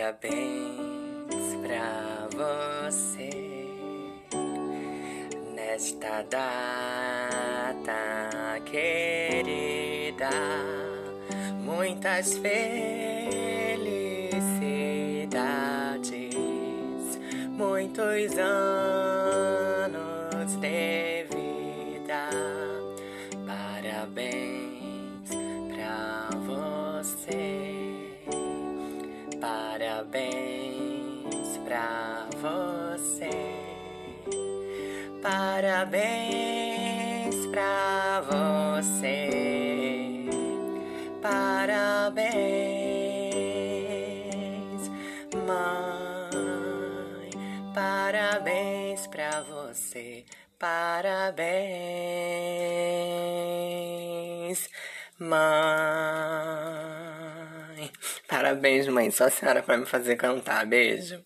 Parabéns pra você nesta data querida. Muitas felicidades, muitos anos de vida. Parabéns pra você. Parabéns pra você. Parabéns, mãe. Parabéns pra você. Parabéns, mãe. Parabéns, mãe. Só a senhora vai me fazer cantar. Beijo.